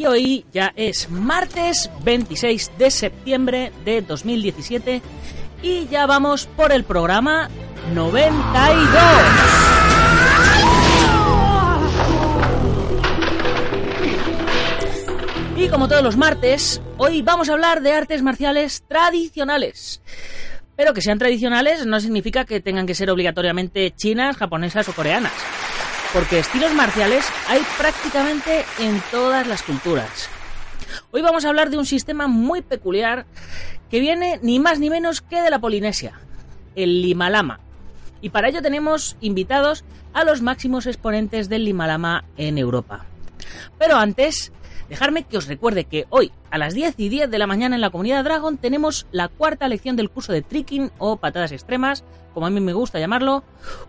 Y hoy ya es martes 26 de septiembre de 2017 y ya vamos por el programa 92. Y como todos los martes, hoy vamos a hablar de artes marciales tradicionales. Pero que sean tradicionales no significa que tengan que ser obligatoriamente chinas, japonesas o coreanas. Porque estilos marciales hay prácticamente en todas las culturas. Hoy vamos a hablar de un sistema muy peculiar que viene ni más ni menos que de la Polinesia, el Limalama. Y para ello tenemos invitados a los máximos exponentes del Limalama en Europa. Pero antes, dejarme que os recuerde que hoy, a las 10 y 10 de la mañana en la comunidad Dragon, tenemos la cuarta lección del curso de tricking o patadas extremas, como a mí me gusta llamarlo.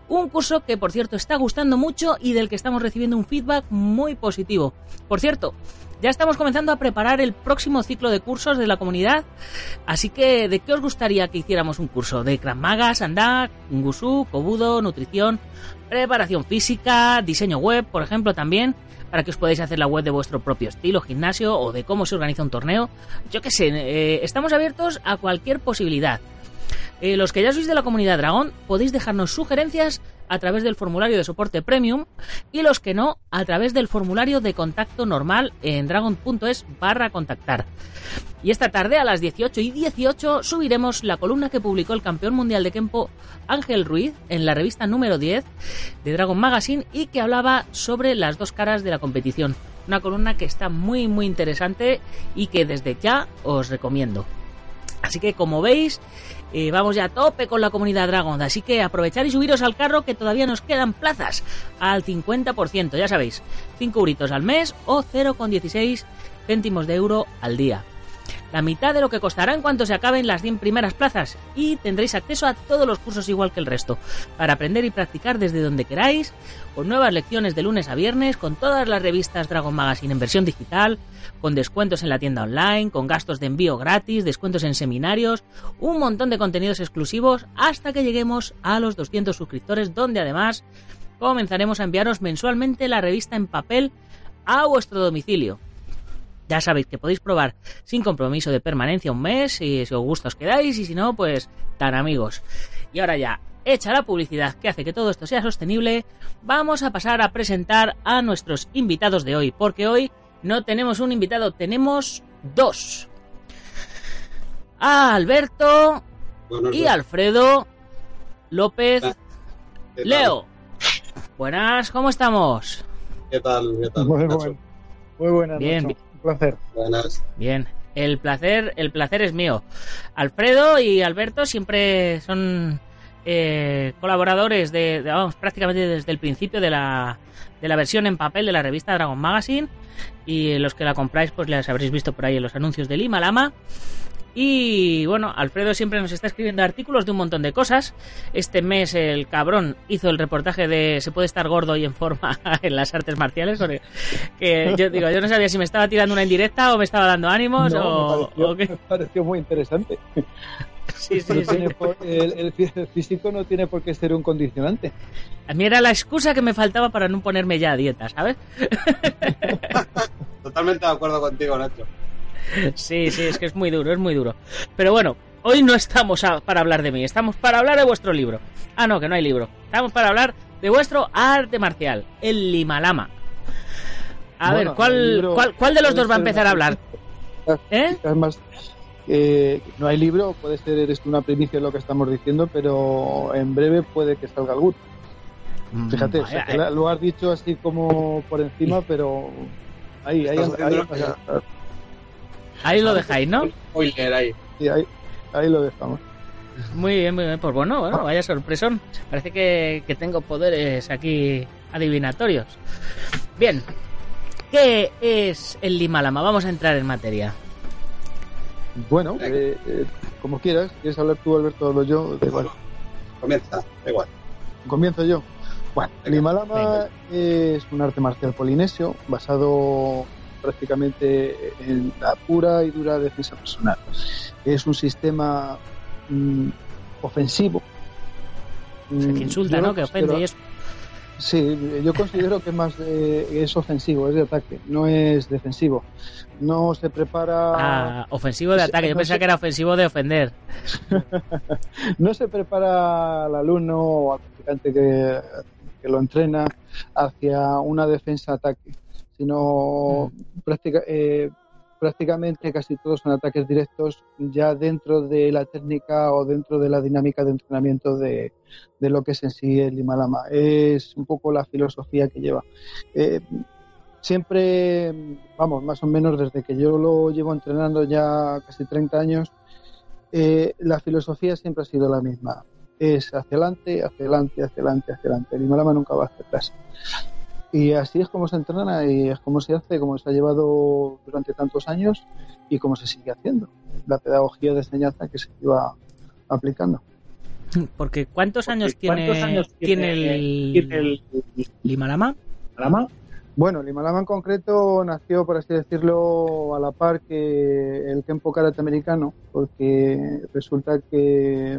Un curso que, por cierto, está gustando mucho y del que estamos recibiendo un feedback muy positivo. Por cierto, ya estamos comenzando a preparar el próximo ciclo de cursos de la comunidad, así que ¿de qué os gustaría que hiciéramos un curso? ¿De Krav Maga, Sandak, Ngusu, Kobudo, nutrición, preparación física, diseño web, por ejemplo, también? para que os podáis hacer la web de vuestro propio estilo, gimnasio o de cómo se organiza un torneo. Yo qué sé, eh, estamos abiertos a cualquier posibilidad. Eh, los que ya sois de la comunidad Dragón podéis dejarnos sugerencias a través del formulario de soporte premium y los que no a través del formulario de contacto normal en dragon.es barra contactar. Y esta tarde a las 18 y 18 subiremos la columna que publicó el campeón mundial de Kempo Ángel Ruiz en la revista número 10 de Dragon Magazine y que hablaba sobre las dos caras de la competición. Una columna que está muy muy interesante y que desde ya os recomiendo. Así que como veis, eh, vamos ya a tope con la comunidad Dragon. Así que aprovechar y subiros al carro que todavía nos quedan plazas al 50%. Ya sabéis, 5 euritos al mes o 0,16 céntimos de euro al día. La mitad de lo que costará en cuanto se acaben las 100 primeras plazas y tendréis acceso a todos los cursos igual que el resto, para aprender y practicar desde donde queráis, con nuevas lecciones de lunes a viernes, con todas las revistas Dragon Magazine en versión digital, con descuentos en la tienda online, con gastos de envío gratis, descuentos en seminarios, un montón de contenidos exclusivos hasta que lleguemos a los 200 suscriptores, donde además comenzaremos a enviaros mensualmente la revista en papel a vuestro domicilio. Ya sabéis que podéis probar sin compromiso de permanencia un mes y si os gusta os quedáis y si no, pues tan amigos. Y ahora ya, hecha la publicidad que hace que todo esto sea sostenible, vamos a pasar a presentar a nuestros invitados de hoy, porque hoy no tenemos un invitado, tenemos dos. A Alberto Buenos y días. Alfredo López ¿Qué tal? Leo. Buenas, ¿cómo estamos? ¿Qué tal? ¿Qué tal? Muy, Nacho? buen- muy buenas, Bien, placer. Buenas. Bien, el placer, el placer es mío. Alfredo y Alberto siempre son eh, colaboradores de, de- vamos, prácticamente desde el principio de la de la versión en papel de la revista Dragon Magazine. Y los que la compráis, pues las habréis visto por ahí en los anuncios del Lima Lama. Y bueno, Alfredo siempre nos está escribiendo artículos de un montón de cosas. Este mes el cabrón hizo el reportaje de Se puede estar gordo y en forma en las artes marciales. que yo digo, yo no sabía si me estaba tirando una indirecta o me estaba dando ánimos No, o, me, pareció, o qué. me pareció muy interesante. Sí, sí, No sí. tiene por- el, el fí- el físico no tiene por qué ser un condicionante. A mí era la excusa que me faltaba para no ponerme ya a dieta, ¿sabes? Totalmente de acuerdo contigo, Nacho. Sí, sí, es que es muy duro, es muy duro. Pero bueno, hoy no estamos a- para hablar de mí, estamos para hablar de vuestro libro. Ah, no, que no hay libro. Estamos para hablar de vuestro arte marcial, el Limalama. A Bueno, ver, ¿cuál, libro cuál, cuál de los dos va a empezar a hablar? ¿Eh? Además, eh, no hay libro, puede ser eres tú una primicia de lo que estamos diciendo, pero en breve puede que salga algún. Fíjate, Mm, o sea, vaya, que la- lo has dicho así como por encima, pero ahí, ahí, ahí, ahí- Ahí lo dejáis, ¿no? Spoiler ahí. sí, ahí- ahí lo dejamos. Muy bien, muy bien. Pues bueno, bueno, vaya sorpresón. Parece que, que tengo poderes aquí adivinatorios. Bien. ¿Qué es el Limalama? Vamos a entrar en materia. Bueno, eh, eh, como quieras, ¿quieres hablar tú, Alberto, o hablo yo? Da igual. Comienza, da igual. Comienzo yo. Bueno, el venga. es un arte marcial polinesio basado prácticamente en la pura y dura defensa personal. Es un sistema mm, ofensivo. O sea, Mm, que insulta, yo ¿no? Que ofende y eso. Sí, yo considero que más eh, es ofensivo, es de ataque, no es defensivo. No se prepara Ah, ofensivo de ataque. Yo no pensaba que era ofensivo de ofender. no se prepara al alumno o al practicante que, que lo entrena hacia una defensa-ataque, sino práctica- eh, prácticamente casi todos son ataques directos ya dentro de la técnica o dentro de la dinámica de entrenamiento de, de lo que es en sí el Himalama. Es un poco la filosofía que lleva. Eh, siempre, vamos, más o menos desde que yo lo llevo entrenando ya casi 30 años, eh, la filosofía siempre ha sido la misma. Es hacia adelante, hacia adelante, hacia adelante, hacia adelante. El Himalama nunca va hacia atrás. Y así es como se entrena y es como se hace, como se ha llevado durante tantos años y como se sigue haciendo. La pedagogía de enseñanza que se iba aplicando. Porque ¿cuántos años Porque tiene, ¿cuántos años tiene tiene- el, tiene el Limalama? Lama? Bueno, el Himalama en concreto nació, por así decirlo, a la par que el Kempo Karate americano, porque resulta que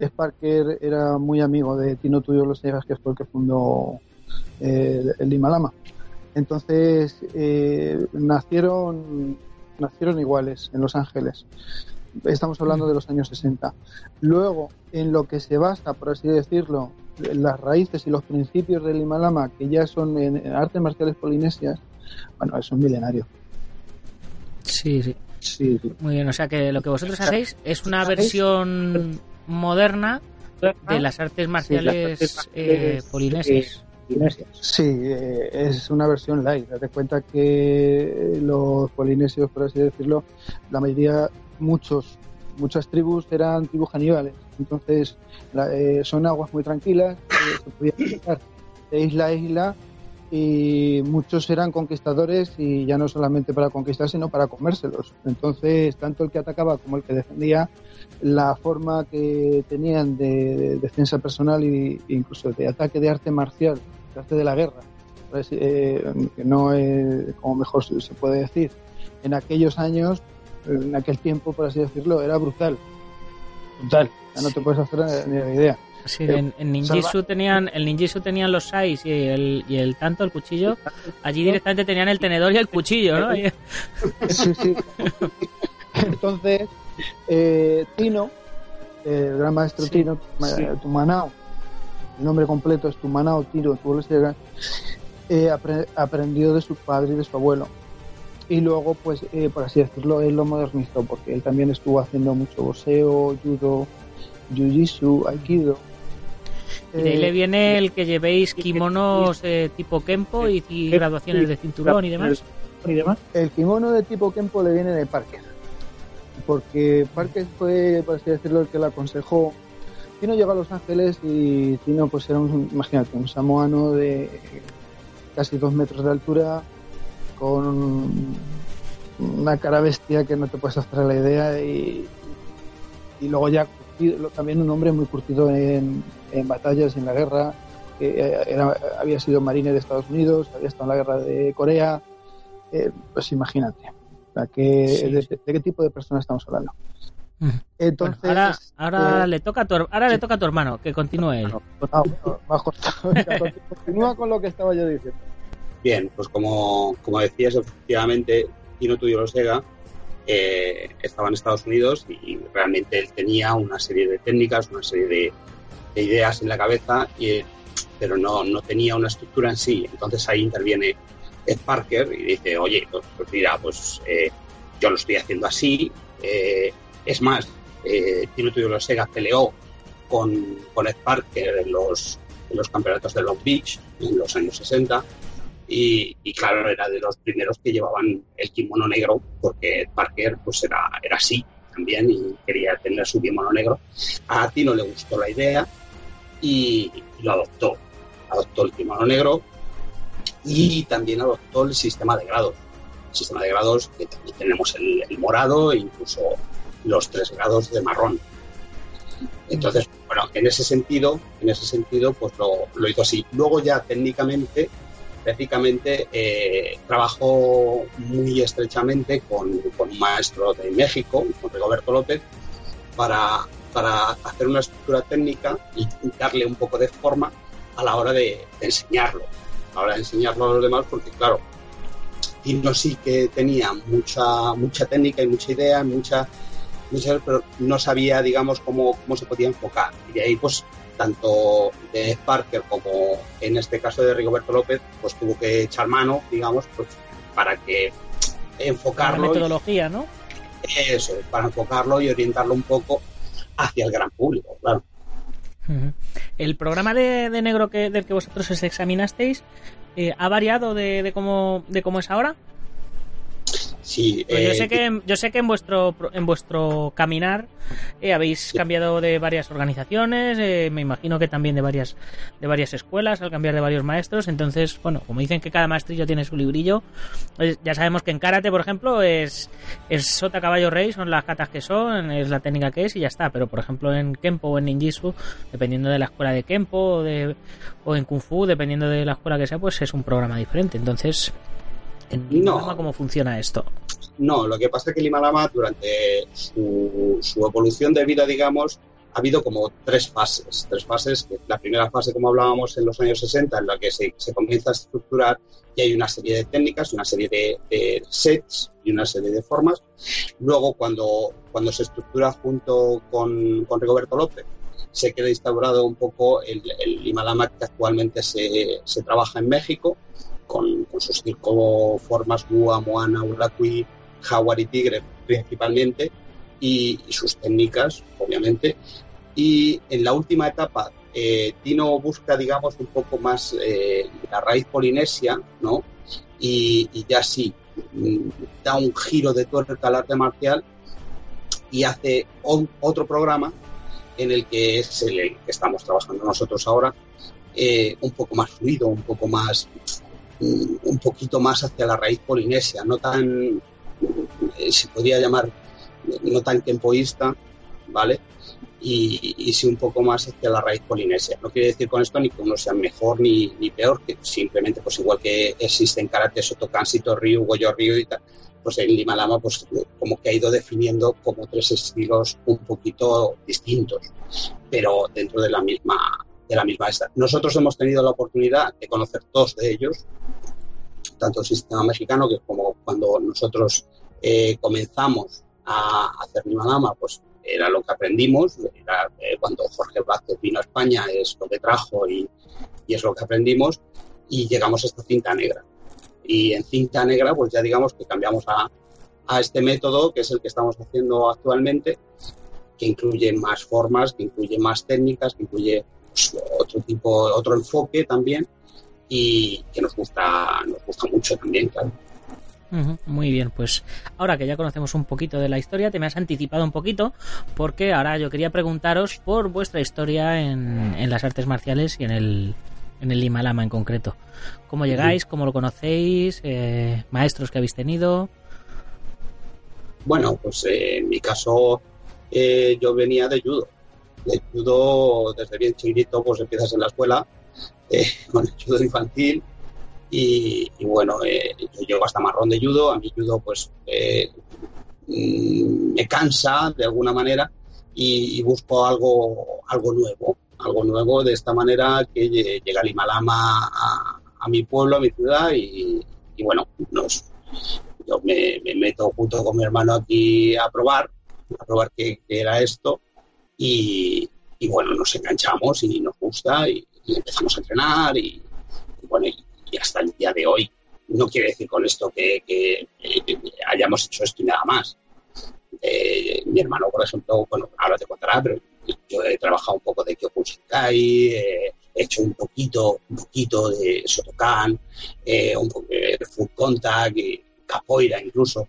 Sparker era muy amigo de Tino Tuyo Los Negas, que fue el que fundó eh, el, Himalama. Entonces, eh, nacieron, nacieron iguales en Los Ángeles. Estamos hablando de los años 60. Luego, en lo que se basa, por así decirlo, las raíces y los principios del Himalama, que ya son en, en artes marciales polinesias, bueno, eso es milenario. Sí, sí. Sí, sí. Muy bien, o sea que lo que vosotros hacéis es una versión moderna de las artes marciales artes eh, polinesias. Indonesias. Sí, eh, es una versión light. Date cuenta que los polinesios, por así decirlo, la mayoría, muchos, muchas tribus eran tribus caníbales. Entonces, la- eh, son aguas muy tranquilas, se podía pasar de isla a isla y muchos eran conquistadores y ya no solamente para conquistar, sino para comérselos. Entonces, tanto el que atacaba como el que defendía, la forma que tenían de, de defensa personal e incluso de ataque de arte marcial, de arte de la guerra, pues, eh, que no es como mejor se puede decir, en aquellos años, en aquel tiempo, por así decirlo, era brutal. Brutal. Ya no te puedes hacer ni la idea. Sí, en, en ninjitsu tenían, el ninjitsu tenían los sais y el, y el tanto, el cuchillo. Allí directamente tenían el tenedor y el cuchillo, ¿no? Sí, sí. Entonces, eh, Tino, eh, el gran maestro Sí, Tino, sí. eh, Tumanao, el nombre completo es Tumanao Tino Tuolesega, eh, apre- aprendió de su padre y de su abuelo. Y luego, pues, eh, por así decirlo, él lo modernizó, porque él también estuvo haciendo mucho boxeo, judo, jiu-jitsu, aikido. Y de ahí Eh, le viene el que llevéis kimonos eh, tipo Kempo y, y graduaciones de cinturón y demás. Y demás. El kimono de tipo Kempo le viene de Parker. Porque Parker fue, por así decirlo, el que le aconsejó. Tino llegó a Los Ángeles y Tino, pues era un, imagínate, un samoano de casi dos metros de altura, con una cara bestia que no te puedes hacer la idea y, y luego ya también un hombre muy curtido en, en batallas en la guerra. que, eh, era- había sido marine de Estados Unidos, había estado en la guerra de Corea. eh, pues imagínate. O sea, que, Sí, de, de qué tipo de persona estamos hablando? Entonces, Bueno, ahora ahora eh, le toca a tu, ahora le sí. toca a tu hermano, que continúe él. no, ah, continúa con lo que estaba yo diciendo. Bien, pues como, como decías, efectivamente, Tino Tudio Sega eh, estaba en Estados Unidos y realmente él tenía una serie de técnicas, una serie de, de ideas en la cabeza, y, pero no, no tenía una estructura en sí. Entonces ahí interviene Ed Parker y dice, oye, pues, pues mira, pues eh, yo lo estoy haciendo así. eh, es más, eh, Tino Tudio Sega peleó con, con Ed Parker en los, los campeonatos de Long Beach en los años 60 y, claro, era de los primeros que llevaban el kimono negro porque Ed Parker pues era, era así también y quería tener su kimono negro. A Tino le gustó la idea y, y lo adoptó. Adoptó el kimono negro y también adoptó el sistema de grados. El sistema de grados que también tenemos el, el morado e incluso los tres grados de marrón. Entonces, bueno, en ese sentido, en ese sentido, pues lo, lo hizo así. Luego ya técnicamente, técnicamente eh, trabajó muy estrechamente con, con un maestro de México, con Rigoberto López, para, para hacer una estructura técnica y darle un poco de forma a la hora de, enseñarlo, a la hora de enseñarlo a los demás, porque claro, Tino sí que tenía mucha, mucha técnica y mucha idea, mucha, pero no sabía, digamos, cómo, cómo se podía enfocar. Y de ahí, pues, tanto de Parker como en este caso de Rigoberto López, pues tuvo que echar mano, digamos, pues, para que La enfocarlo. y- metodología, ¿no? eso, es, para enfocarlo y orientarlo un poco hacia el gran público, claro. El programa de, de negro que, del que vosotros os examinasteis eh, ha variado de, de cómo, de cómo es ahora. Sí, Pues yo eh, sé que yo sé que en vuestro en vuestro caminar eh, habéis cambiado de varias organizaciones, eh, me imagino que también de varias de varias escuelas al cambiar de varios maestros. Entonces, bueno, como dicen que cada maestrillo tiene su librillo, pues ya sabemos que en karate, por ejemplo, es es sota caballo rey, son las catas que son, es la técnica que es y ya está. Pero por ejemplo en kempo o en ninjitsu, dependiendo de la escuela de kempo o de o en kung fu, dependiendo de la escuela que sea, pues es un programa diferente. Entonces, en No. ¿cómo funciona esto? No, lo que pasa es que Lima Lama durante su, su evolución de vida, digamos, ha habido como tres fases. Tres fases. La primera fase, como hablábamos en los años 60, en la que se, se comienza a estructurar y hay una serie de técnicas, una serie de, de sets y una serie de formas. Luego, cuando, cuando se estructura junto con, con Rigoberto López, se queda instaurado un poco el, el Lima Lama que actualmente se, se trabaja en México, con, sus cinco formas, Gua, Moana, Urakui, Jaguar y Tigre principalmente, y, y sus técnicas, obviamente. Y en la última etapa, eh, Tino busca, digamos, un poco más eh, la raíz polinesia, ¿no? Y, ya sí, mm, da un giro de tuerca al arte marcial y hace on- otro programa en el que es el, que estamos trabajando nosotros ahora, eh, un poco más fluido, un poco más, un poquito más hacia la raíz polinesia, no tan, eh, se podría llamar, no tan tempoísta, ¿vale? Y, y sí un poco más hacia la raíz polinesia. No quiere decir con esto ni que uno sea mejor ni, ni peor, que simplemente, pues igual que existen karate, Sotokan, Sito Ryu, Goyo Ryu y tal, pues en Lima Lama, pues como que ha ido definiendo como tres estilos un poquito distintos, pero dentro de la misma de la misma esta. Nosotros hemos tenido la oportunidad de conocer dos de ellos, tanto el sistema mexicano que como cuando nosotros eh, comenzamos a hacer Lima Lama, pues era lo que aprendimos, era, eh, cuando Jorge Vázquez vino a España es lo que trajo y, y es lo que aprendimos y llegamos a esta cinta negra. Y en cinta negra, pues ya digamos que cambiamos a, a este método, que es el que estamos haciendo actualmente, que incluye más formas, que incluye más técnicas, que incluye otro tipo, otro enfoque también, y que nos gusta, nos gusta mucho también, claro. Muy bien, pues ahora que ya conocemos un poquito de la historia, te me has anticipado un poquito, porque ahora yo quería preguntaros por vuestra historia en, en las artes marciales y en el en el Himalama en concreto? ¿Cómo llegáis? ¿Cómo lo conocéis? Eh, ¿Maestros que habéis tenido? Bueno, pues eh, en mi caso eh, yo venía de judo. De judo desde bien chiquito, pues empiezas en la escuela eh, con el judo infantil y, bueno, eh, yo llego hasta marrón de judo. A mí judo pues eh, mm, me cansa de alguna manera y, busco algo, algo nuevo, algo nuevo de esta manera que lle- llega el Himalama a, mi pueblo, a mi ciudad y, bueno, nos, yo me, me meto junto con mi hermano aquí a probar, a probar qué era esto y, bueno, nos enganchamos y nos gusta y, empezamos a entrenar y, bueno, y, hasta el día de hoy. No quiere decir con esto que, eh, hayamos hecho esto y nada más. Eh, mi hermano, por ejemplo, bueno, ahora te contará, pero yo he trabajado un poco de Kyokushinkai, eh, he hecho un poquito, un poquito de Shotokan, eh, un poco de Full Contact, y Capoeira incluso.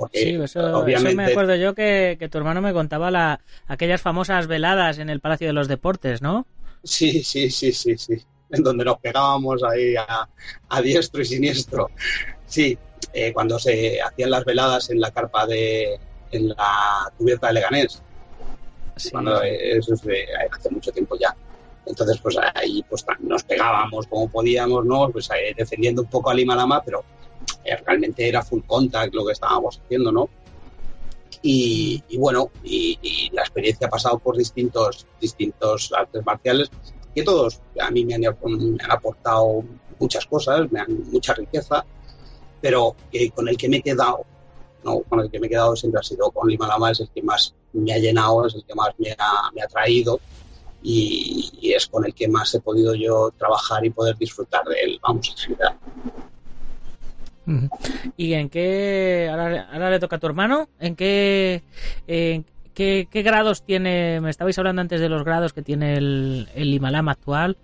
Porque Sí, eso, eso obviamente me acuerdo yo que, que tu hermano me contaba la, aquellas famosas veladas en el Palacio de los Deportes, ¿no? Sí, sí, sí, sí, sí. En donde nos pegábamos ahí a, a diestro y siniestro. Sí, eh, cuando se hacían las veladas en la carpa de. en la cubierta de Leganés. Sí. Cuando, eh, eso es de hace mucho tiempo ya. Entonces, pues ahí pues nos pegábamos como podíamos, ¿no? Pues eh, defendiendo un poco al Himalama, pero eh, realmente era full contact lo que estábamos haciendo, ¿no? Y, bueno, y, la experiencia ha pasado por distintos, distintos artes marciales que todos a mí me han, aportado muchas cosas, me han mucha riqueza, pero con el que me he quedado, no, con el que me he quedado siempre ha sido con Lima Lama, es el que más me ha llenado, es el que más me ha, me ha traído y, y es con el que más he podido yo trabajar y poder disfrutar de él, vamos, en general. ¿Y en qué, ahora, ahora le toca a tu hermano, en qué, en qué, qué grados tiene, me estabais hablando antes de los grados que tiene el, el Himalama actual,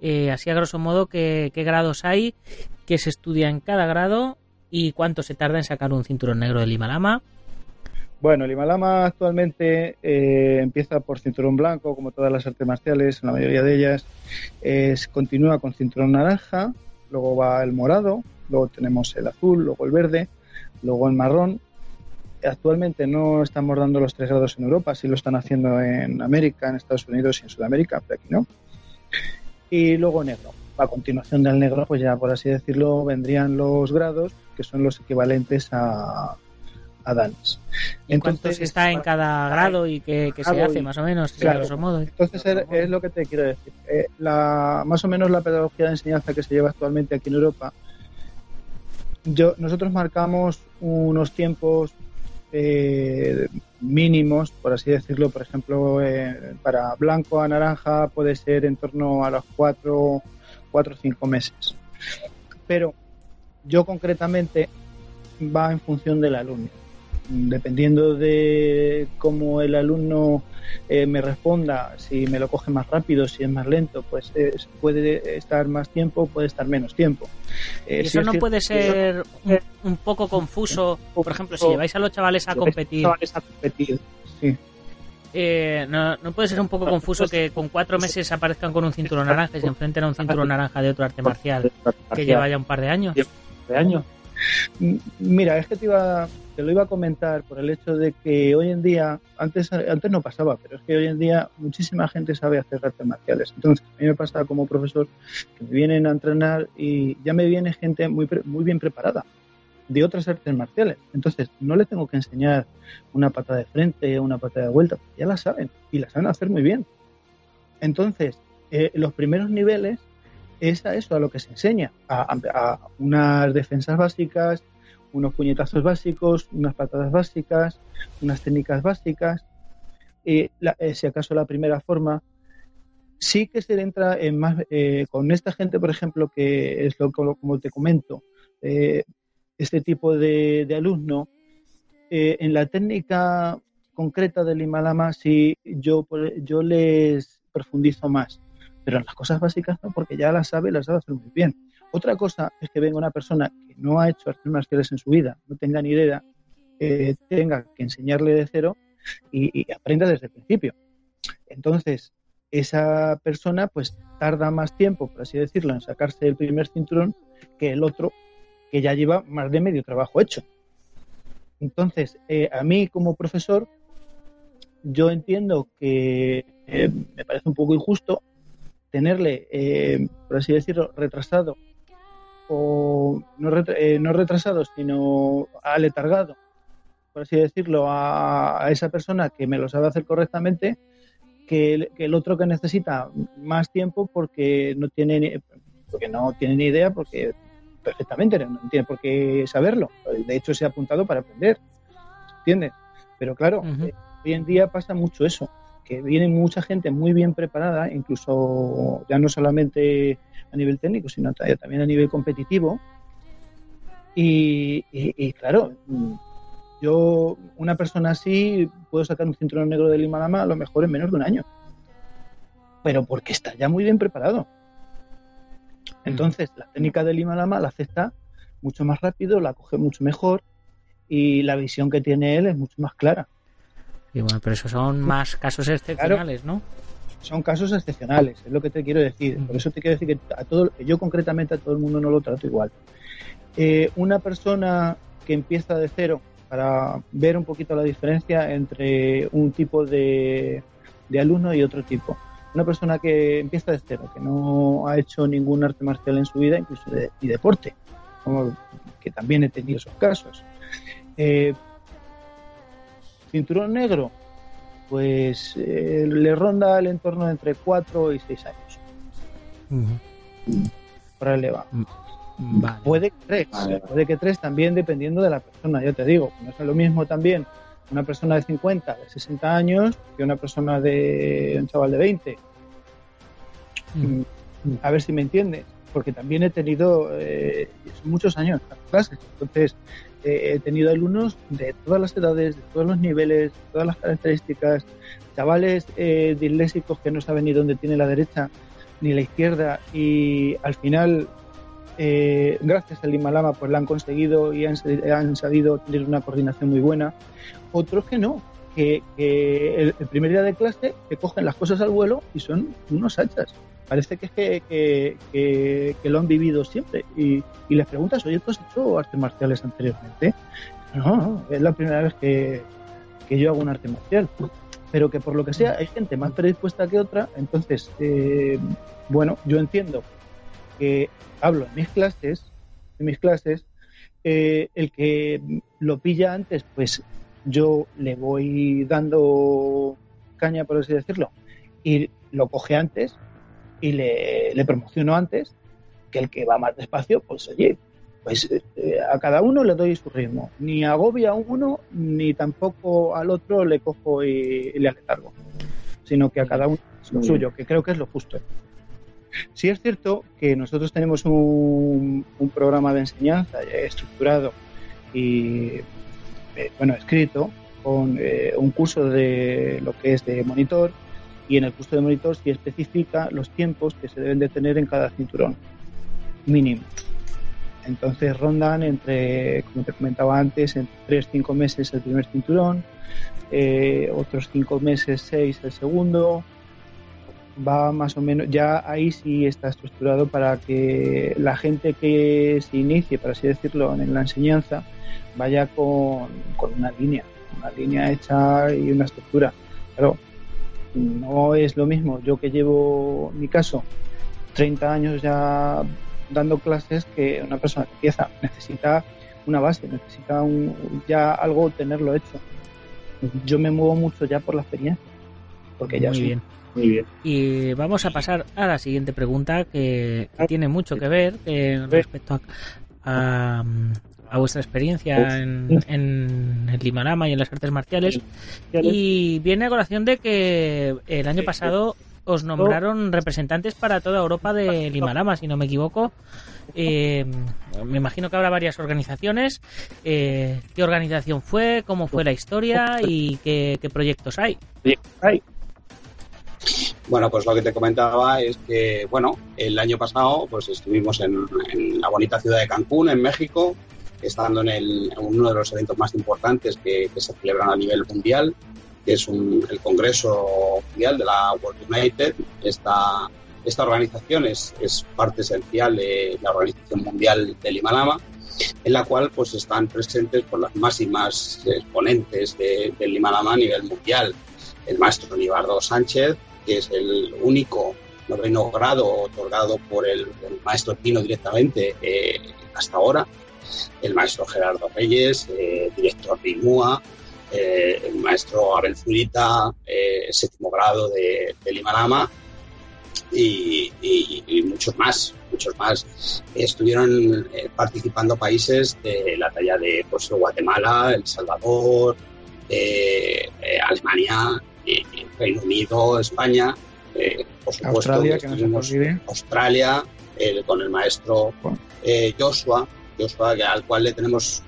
eh, así a grosso modo, ¿qué, qué grados hay, qué se estudia en cada grado y cuánto se tarda en sacar un cinturón negro del Himalama? Bueno, el Himalama actualmente eh, empieza por cinturón blanco, como todas las artes marciales, la mayoría de ellas. Es, continúa con cinturón naranja, luego va el morado, luego tenemos el azul, luego el verde, luego el marrón. Actualmente no estamos dando los tres grados en Europa, sí lo están haciendo en América, en Estados Unidos y en Sudamérica, pero aquí no. Y luego negro. A continuación del negro, pues ya por así decirlo, vendrían los grados, que son los equivalentes a, a danes. ¿Y cuánto se está en cada grado y qué, qué se hace y- más o menos, claro. grosso modo? Entonces es, es lo que te quiero decir. Eh, la, más o menos la pedagogía de enseñanza que se lleva actualmente aquí en Europa, yo, nosotros marcamos unos tiempos eh, mínimos, por así decirlo. Por ejemplo, eh, para blanco a naranja puede ser en torno a los cuatro, o cinco meses. Pero yo concretamente va en función del alumno. Dependiendo de cómo el alumno eh, me responda, si me lo coge más rápido, si es más lento, pues eh, puede estar más tiempo, puede estar menos tiempo. Eh, ¿Y sí eso es no puede ser un, un poco confuso? Por ejemplo, si lleváis a los chavales a competir, a competir, sí. eh, no, no puede ser un poco confuso que con cuatro meses aparezcan con un cinturón naranja y se enfrenten a un cinturón naranja de otro arte marcial que lleva ya un par de años. de años. Mira, es que te, iba, te lo iba a comentar por el hecho de que hoy en día, antes, antes no pasaba, pero es que hoy en día muchísima gente sabe hacer artes marciales. Entonces, a mí me pasa como profesor que me vienen a entrenar y ya me viene gente muy, muy bien preparada de otras artes marciales. Entonces, no le tengo que enseñar una pata de frente, una pata de vuelta, ya la saben y la saben hacer muy bien. Entonces, eh, los primeros niveles es a eso a lo que se enseña, a, unas defensas básicas, unos puñetazos básicos, unas patadas básicas, unas técnicas básicas. Y la- eh, si acaso la primera forma, sí que se entra en más eh, con esta gente, por ejemplo, que es lo como, te comento, eh, este tipo de, de alumno, eh, en la técnica concreta del Himalama, sí yo, yo les profundizo más pero las cosas básicas no, porque ya las sabe y las sabe hacer muy bien. Otra cosa es que venga una persona que no ha hecho artes marciales en su vida, no tenga ni idea, eh, tenga que enseñarle de cero y, y aprenda desde el principio. Entonces, esa persona pues tarda más tiempo, por así decirlo, en sacarse el primer cinturón que el otro que ya lleva más de medio trabajo hecho. Entonces, eh, a mí como profesor, yo entiendo que eh, me parece un poco injusto tenerle, eh, por así decirlo, retrasado o no, eh, no retrasado, sino aletargado, por así decirlo, a, a esa persona que me lo sabe hacer correctamente, que el, que el otro que necesita más tiempo porque no tiene ni, porque no tiene ni idea, porque perfectamente no tiene por qué saberlo. De hecho, se ha apuntado para aprender, ¿entiendes? Pero claro, eh, hoy en día pasa mucho eso, que viene mucha gente muy bien preparada, incluso ya no solamente a nivel técnico, sino ta- también a nivel competitivo. Y, y- y, claro, mm, yo, una persona así, puedo sacar un cinturón negro de Lima Lama a lo mejor en menos de un año. Pero porque está ya muy bien preparado. Entonces, la técnica de Lima Lama la acepta mucho más rápido, la coge mucho mejor y la visión que tiene él es mucho más clara. Y bueno, pero eso son más casos excepcionales, ¿no? son casos excepcionales, es lo que te quiero decir. Por eso te quiero decir que a todo, yo concretamente a todo el mundo no lo trato igual. Eh, una persona que empieza de cero, para ver un poquito la diferencia entre un tipo de, de alumno y otro tipo. Una persona que empieza de cero, que no ha hecho ningún arte marcial en su vida, incluso de, y deporte, como que también he tenido esos casos. Eh, cinturón negro, pues eh, le ronda el entorno de entre 4 y 6 años. Por ahí le va. Vale. Puede que 3, Vale. puede que 3 también dependiendo de la persona, ya te digo. No es lo mismo también una persona de 50, de 60 años que una persona de un chaval de 20. Mm. A ver si me entiendes, porque también he tenido eh, muchos años dando clases, entonces he tenido alumnos de todas las edades, de todos los niveles, de todas las características, chavales eh, disléxicos que no saben ni dónde tiene la derecha ni la izquierda y al final eh, gracias al Himalama pues la han conseguido y han, sabido tener una coordinación muy buena. Otros que no, que, el, primer día de clase te cogen las cosas al vuelo y son unos hachas. Parece que es que, que, que, lo han vivido siempre. Y, y, les preguntas, oye, ¿tú has hecho artes marciales anteriormente? No, no, es la primera vez que, que yo hago un arte marcial. Pero que por lo que sea hay gente más predispuesta que otra. Entonces, eh, bueno, yo entiendo que hablo en mis clases, en mis clases, eh, el que lo pilla antes, pues yo le voy dando caña, por así decirlo, y lo coge antes y le, le promociono antes, que el que va más despacio, pues oye, pues eh, a cada uno le doy su ritmo. Ni agobia a uno, ni tampoco al otro le cojo y, y le aletargo, sino que a cada uno es lo suyo, que creo que es lo justo. Sí es cierto que nosotros tenemos un, un programa de enseñanza estructurado y, eh, bueno, escrito con eh, un curso de lo que es de monitor y en el curso de monitor sí especifica los tiempos que se deben de tener en cada cinturón mínimo. Entonces rondan entre, como te comentaba antes, entre 3 5 meses el primer cinturón, eh, otros 5 meses, 6 el segundo, va más o menos, ya ahí sí está estructurado para que la gente que se inicie, por así decirlo, en la enseñanza, vaya con, con una línea, una línea hecha y una estructura. Pero no es lo mismo yo que llevo, en mi caso, 30 años ya dando clases que una persona que empieza necesita una base, necesita un, ya algo tenerlo hecho. Yo me muevo mucho ya por la experiencia, porque ya Muy soy, bien. muy bien. Y vamos a pasar a la siguiente pregunta que, que tiene mucho que ver eh, respecto a, a, a, vuestra experiencia en, en el Limarama y en las artes marciales. Y viene a colación de que el año pasado os nombraron representantes para toda Europa de Limarama, si no me equivoco. Eh, me imagino que habrá varias organizaciones. Eh, ¿Qué organización fue? ¿Cómo fue la historia? ¿Y qué, qué proyectos hay? Hay. Bueno, pues lo que te comentaba es que, bueno, el año pasado pues estuvimos en, en la bonita ciudad de Cancún, en México, estando en, uno de los eventos más importantes que, se celebran a nivel mundial, que es el Congreso Mundial de la World United. Esta, esta organización es, parte esencial de la Organización Mundial del Himalama, en la cual pues están presentes por las máximas exponentes de- del Himalama a nivel mundial. El maestro Libardo Sánchez, que es el único noveno grado otorgado por el, el maestro Pino directamente eh, hasta ahora, el maestro Gerardo Reyes, eh, director de IMUA, eh, el maestro Abel Zurita, eh, séptimo grado de, Himalama, y, y- y muchos más, muchos más. Estuvieron eh, participando países de la talla de pues, Guatemala, El Salvador, eh, Alemania, Reino Unido, España, por supuesto, Australia, que no se estuvimos- olvide. Australia, con el maestro Joshua, Joshua, al cual le tenemos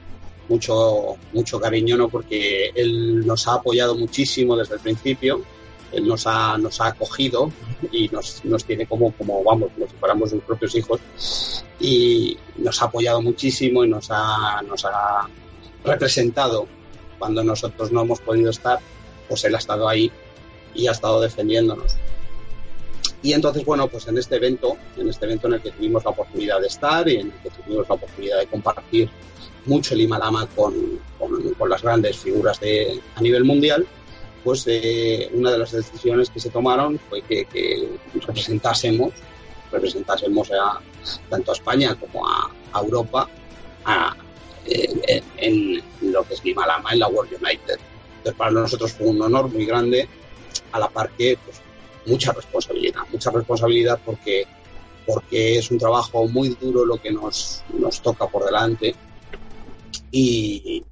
mucho, mucho cariño, ¿no? porque él nos ha apoyado muchísimo desde el principio, él nos ha, nos ha acogido y nos, nos tiene como, como, vamos, como si fuéramos sus propios hijos y nos ha apoyado muchísimo y nos ha, nos ha representado cuando nosotros no hemos podido estar, pues él ha estado ahí y ha estado defendiéndonos. Y entonces, bueno, pues en este evento, en este evento en el que tuvimos la oportunidad de estar y en el que tuvimos la oportunidad de compartir mucho el Himalama con, con- con las grandes figuras de, a nivel mundial, pues eh, una de las decisiones que se tomaron fue que, que representásemos, representásemos a, tanto a España como a, a Europa a- eh, en, lo que es Himalama en la World United. Entonces, para nosotros fue un honor muy grande, a la par que pues, mucha responsabilidad, mucha responsabilidad porque, porque es un trabajo muy duro lo que nos, nos toca por delante y,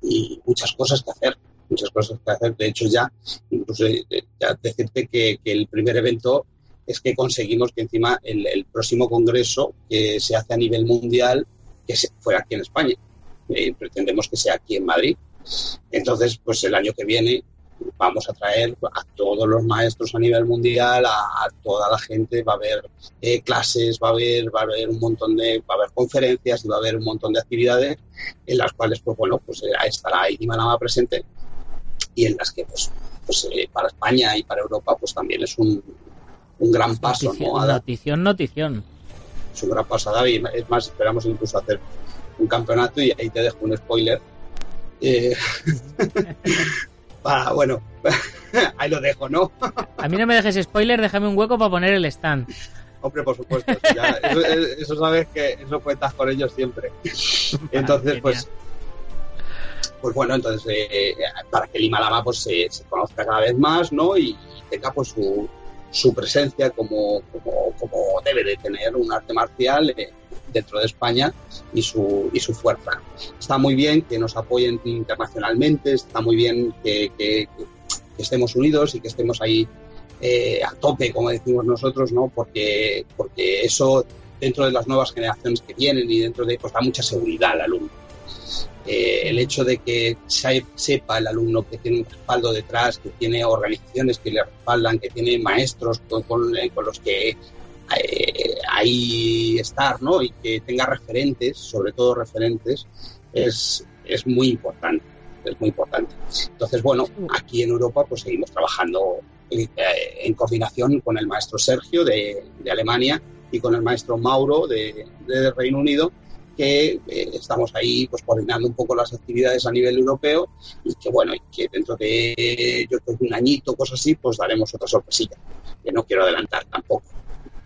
muchas cosas que hacer, muchas cosas que hacer. De hecho, ya, incluso eh, decirte que, el primer evento es que conseguimos que encima el, el próximo congreso que se hace a nivel mundial que se, fuera aquí en España. Eh, pretendemos que sea aquí en Madrid. Entonces, pues el año que viene vamos a traer a todos los maestros a nivel mundial, a, a toda la gente, va a haber eh, clases, va a haber, va a haber un montón de, va a haber conferencias y va a haber un montón de actividades en las cuales, pues bueno, pues eh, estará Imanama presente y en las que, pues, pues eh, para España y para Europa, pues también es un, un gran paso, Notición, ¿no? Notición, notición. Es un gran paso y es más, esperamos incluso hacer un campeonato y ahí te dejo un spoiler. Eh, para, bueno, ahí lo dejo, ¿no? A mí no me dejes spoiler, déjame un hueco para poner el stand. Hombre, por supuesto. eso ya- eso, eso sabes que eso cuentas con ellos siempre. Entonces, pues, pues bueno, entonces eh, para que el Himalama pues se, se conozca cada vez más, ¿no? Y, y tenga pues su, su presencia como, como, debe de tener un arte marcial eh, dentro de España y su, y su fuerza. Está muy bien que nos apoyen internacionalmente, está muy bien que estemos unidos y que estemos ahí eh, a tope, como decimos nosotros, ¿no? Porque, porque eso dentro de las nuevas generaciones que vienen y dentro de, pues da mucha seguridad al alumno. Eh, el hecho de que se- sepa el alumno que tiene un respaldo detrás, que tiene organizaciones que le respaldan, que tiene maestros con, con- eh, con los que eh, ahí estar, ¿no? Y que tenga referentes, sobre todo referentes, es, es muy importante. Es muy importante. Entonces, bueno, aquí en Europa pues seguimos trabajando eh, en coordinación con el maestro Sergio de, de Alemania y con el maestro Mauro de, de Reino Unido, que eh, estamos ahí pues coordinando un poco las actividades a nivel europeo y que bueno, que dentro de yo creo un añito, cosas así, pues daremos otra sorpresilla, que no quiero adelantar tampoco.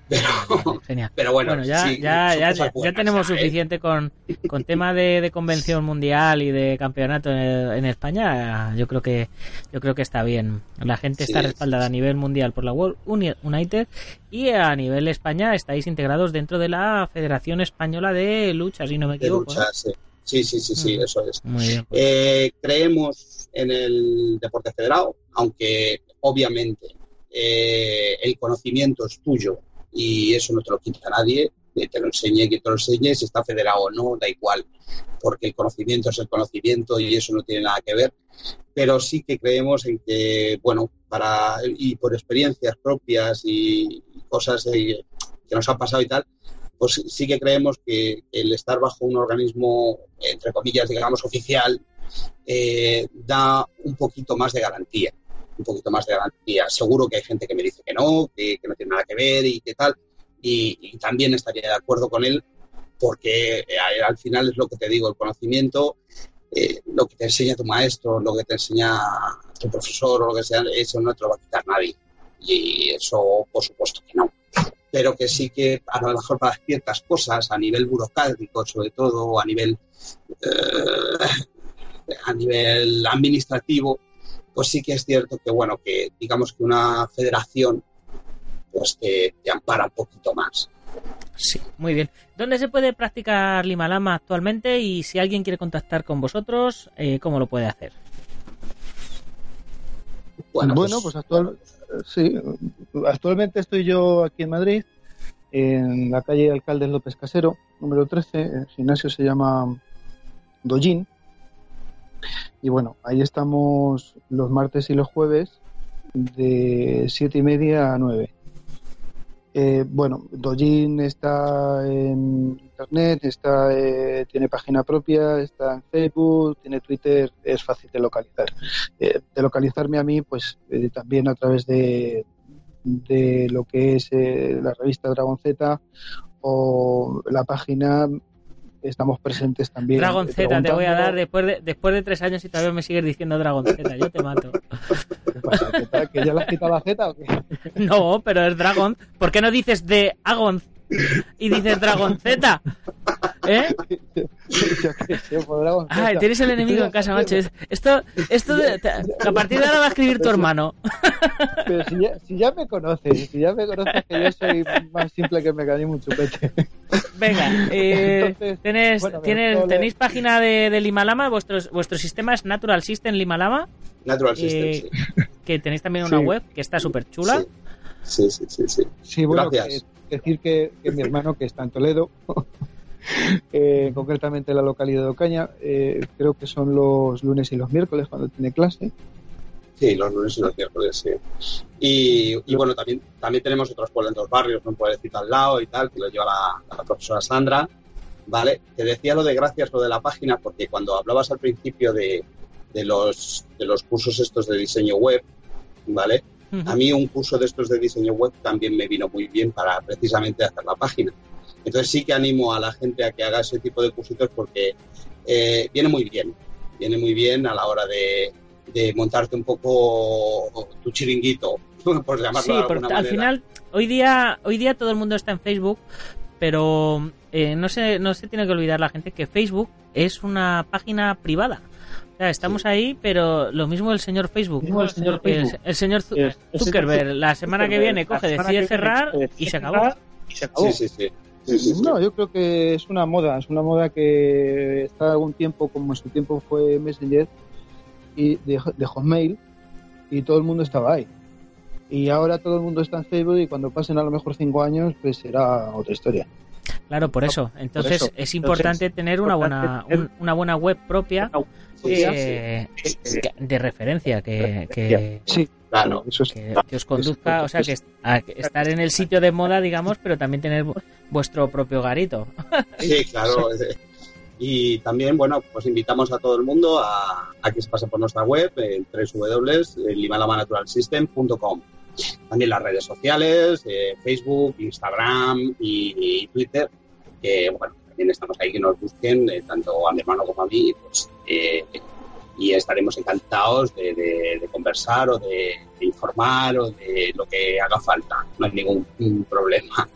Pero, Genial. pero bueno, Bueno, ya, sí, ya, ya, tenemos ¿eh? suficiente con, con tema de, de convención mundial y de campeonato en, en España. Yo creo que yo creo que está bien. La gente Sí, está sí, respaldada a nivel mundial por la World Uni- United y a nivel España estáis integrados dentro de la Federación Española de Lucha, si no me de equivoco. lucha, sí. Sí, sí, sí, sí, Mm. eso es. Muy bien. pues. Eh, creemos en el deporte federado, aunque obviamente eh, el conocimiento es tuyo y eso no te lo quita nadie, te lo enseñe, que te lo enseñe, si está federado o no, da igual, porque el conocimiento es el conocimiento y eso no tiene nada que ver. Pero sí que creemos en que, bueno, para y por experiencias propias y cosas que nos han pasado y tal, pues sí que creemos que el estar bajo un organismo, entre comillas, digamos, oficial, eh, da un poquito más de garantía. Un poquito más de garantía. Seguro que hay gente que me dice que no, que, no tiene nada que ver y que tal, y, también estaría de acuerdo con él porque eh, al final es lo que te digo, el conocimiento, eh, lo que te enseña tu maestro, lo que te enseña tu profesor o lo que sea, eso no te lo va a quitar nadie. Y eso, por supuesto que no. Pero que sí que a lo mejor para ciertas cosas, a nivel burocrático sobre todo, a nivel, eh, a nivel administrativo, pues sí que es cierto que, bueno, que digamos que una federación pues te, te ampara un poquito más. Sí, muy bien. ¿Dónde se puede practicar Lima Lama actualmente? Y si alguien quiere contactar con vosotros, eh, ¿cómo lo puede hacer? Bueno, pues, actual, sí, actualmente estoy yo aquí en Madrid, en la calle Alcalde López Casero, número 13. El gimnasio se llama Dojin. Y bueno, ahí estamos los martes y los jueves de siete y media a 9. Eh, bueno, Dojin está en internet, está, eh, tiene página propia, está en Facebook, tiene Twitter, es fácil de localizar. Eh, de localizarme a mí, pues eh, también a través de, de lo que es eh, la revista Dragon Z o la página estamos presentes también. Dragon Z, te voy a dar después de, después de tres años y todavía me sigues diciendo Dragon Z, yo te mato. ¿Qué pasa? ¿Qué tal? ¿Que ya le has quitado la Z o qué? No, pero es Dragon. ¿Por qué no dices de Agon y dices Dragon Z? ¿Eh? Yo qué sé, por Dragon Ay, Z. tienes el enemigo en casa, macho. Es- Esto, esto de- te- a partir de ahora va a escribir tu hermano. Pero si ya, si ya me conoces, si ya me conoces que yo soy más simple que me caí un chupete. Venga, eh, Entonces, ¿tenés, bueno, me tienes- puedo leer. ¿tenéis página de, de Limalama? Vuestro, vuestro sistema es Natural System Limalama, Natural Eh, System, sí. que tenéis también una Sí. web que está súper chula. Sí, sí, sí, sí. Sí, bueno, Gracias. que- decir que, que mi hermano, que está en Toledo, eh, concretamente en la localidad de Ocaña, eh, creo que son los lunes y los miércoles cuando tiene clase. Sí, los lunes y los miércoles, sí. Y, y bueno, también, también tenemos otros pueblos en dos barrios, un pueblecito al lado y tal, que lo lleva la, la profesora Sandra, ¿vale? Te decía lo de gracias, lo de la página, porque cuando hablabas al principio de, de los, de los cursos estos de diseño web, ¿vale? A mí un curso de estos de diseño web también me vino muy bien para precisamente hacer la página. Entonces sí que animo a la gente a que haga ese tipo de cursitos porque eh, viene muy bien, viene muy bien a la hora de, de montarte un poco tu chiringuito, por llamarlo Sí, de porque al final, hoy día, hoy día todo el mundo está en Facebook, pero eh, no, se, no se tiene que olvidar la gente que Facebook es una página privada. O sea, estamos ahí, pero lo mismo el señor Facebook. Mismo el señor El, Facebook. el señor Zu- El- el Zuckerberg, la semana que Zuckerberg, viene coge, decide viene cerrar y se acabó. y se acabó. Sí, sí, sí. Sí, sí, sí. No, yo creo que es una moda, es una moda que está algún tiempo, como en su tiempo fue Messenger y de, de Hotmail, y todo el mundo estaba ahí. Y ahora todo el mundo está en Facebook y cuando pasen a lo mejor cinco años, pues será otra historia. Claro, por eso. Entonces eso. es importante tener una buena, un- una buena web propia eh, de referencia que, que, Sí, Claro. eso es. que, que os conduzca, o sea, que, estar en el sitio de moda, digamos, pero también tener vu- vuestro propio garito. Sí, claro. eh, Y también, bueno, pues invitamos a todo el mundo a, a que se pase por nuestra web en www.limalamanaturalsystem.com. También las redes sociales, eh, Facebook, Instagram y, y Twitter, que bueno, también estamos ahí que nos busquen, eh, tanto a mi hermano como a mí, pues, eh, y estaremos encantados de, de- de conversar o de, de informar o de lo que haga falta. No hay ningún problema.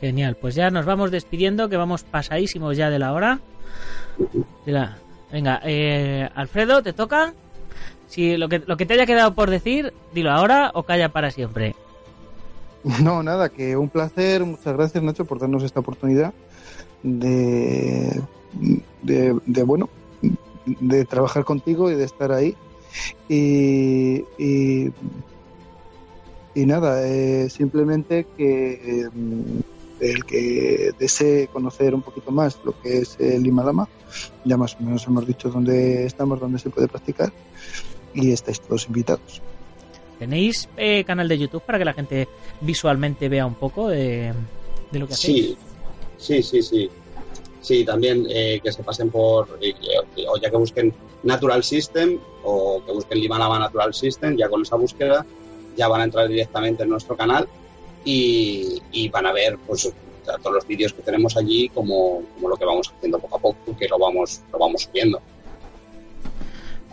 Genial, pues ya nos vamos despidiendo, que vamos pasadísimos ya de la hora. De la- Venga, eh, Alfredo, ¿te toca? Si lo que, lo que te haya quedado por decir, dilo ahora o calla para siempre. No, nada, que un placer. Muchas gracias, Nacho, por darnos esta oportunidad de, de, de, bueno, de trabajar contigo y de estar ahí. Y, y, y nada, eh, simplemente que eh, el que desee conocer un poquito más lo que es el Himalama, ya más o menos hemos dicho dónde estamos, dónde se puede practicar y estáis todos invitados. ¿Tenéis eh, canal de YouTube para que la gente visualmente vea un poco de, de lo que hacéis? Sí, sí, sí, sí. Sí, también eh, que se pasen por, eh, o ya que busquen Natural System o que busquen Limalama Natural System, ya con esa búsqueda ya van a entrar directamente en nuestro canal y, van a ver pues todos los vídeos que tenemos allí como, como, lo que vamos haciendo poco a poco, que lo vamos, lo vamos subiendo.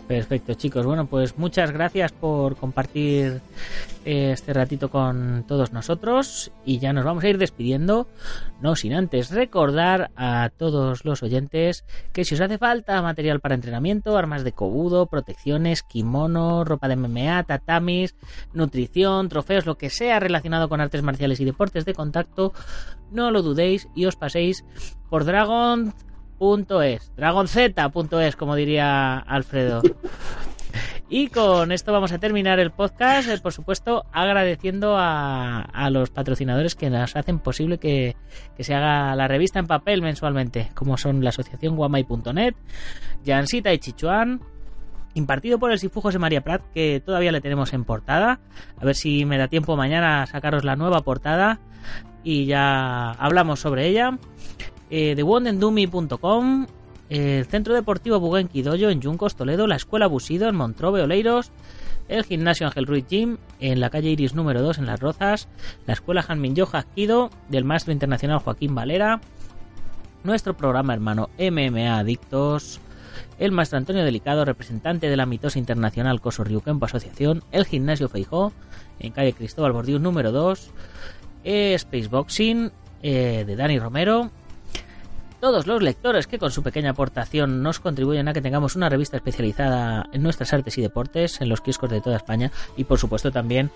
Perfecto, chicos. Bueno, pues muchas gracias por compartir eh, este ratito con todos nosotros y ya nos vamos a ir despidiendo, no sin antes recordar a todos los oyentes que si os hace falta material para entrenamiento, armas de cobudo, protecciones, kimono, ropa de MMA, tatamis, nutrición, trofeos, lo que sea relacionado con artes marciales y deportes de contacto, no lo dudéis y os paséis por Dragon .es, dragonz.es, como diría Alfredo. Y con esto vamos a terminar el podcast, eh, por supuesto, agradeciendo a, a, los patrocinadores que nos hacen posible que, que, se haga la revista en papel mensualmente, como son la asociación guamay.net, Jansita y Chichuan, impartido por el Sifu de María Prat, que todavía le tenemos en portada. A ver si me da tiempo mañana a sacaros la nueva portada y ya hablamos sobre ella eh, TheWondendumi.com, el Centro Deportivo Bugenki Dojo en Juncos, Toledo, la Escuela Busido en Montrobe, Oleiros, el Gimnasio Ángel Ruiz Gym en la calle Iris número 2 en Las Rozas, la Escuela Hanmin Yoja Kido del Maestro Internacional Joaquín Valera, nuestro programa hermano MMA Adictos, el Maestro Antonio Delicado, representante de la mitosa internacional Coso Ryukempo Asociación, el Gimnasio Feijó en calle Cristóbal Bordiú número 2, eh, Spaceboxing eh, de Dani Romero, todos los lectores que con su pequeña aportación nos contribuyen a que tengamos una revista especializada en nuestras artes y deportes en los kioscos de toda España y por supuesto también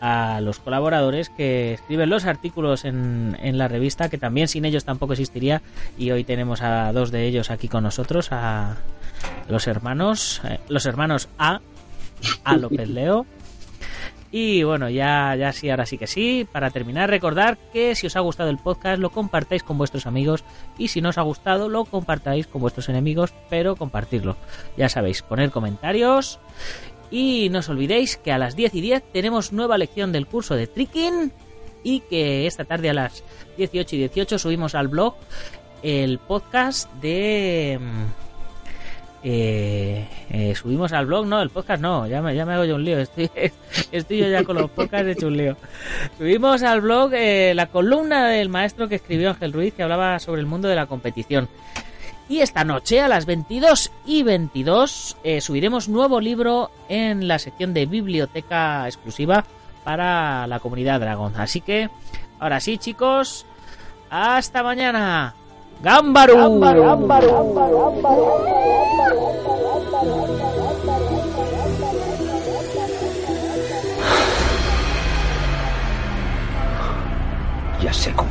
a los colaboradores que escriben los artículos en, en la revista que también sin ellos tampoco existiría. Y hoy tenemos a dos de ellos aquí con nosotros a los hermanos eh, los hermanos A a López Leo y bueno, ya, ya sí, ahora sí que sí. Para terminar, recordar que si os ha gustado el podcast, lo compartáis con vuestros amigos. Y si no os ha gustado, lo compartáis con vuestros enemigos, pero compartirlo. Ya sabéis, poner comentarios. Y no os olvidéis que a las 10 y 10 tenemos nueva lección del curso de Tricking. Y que esta tarde a las 18 y 18 subimos al blog el podcast de eh, eh, subimos al blog, no, el podcast no, ya me, hago yo un lío, estoy, yo ya con los podcasts hecho un lío. Subimos al blog eh, la columna del maestro que escribió Ángel Ruiz que hablaba sobre el mundo de la competición. Y esta noche a las 22 y 22 eh, subiremos nuevo libro en la sección de biblioteca exclusiva para la comunidad Dragon. Así que, ahora sí chicos, hasta mañana. Gámbaro. Ya sé cómo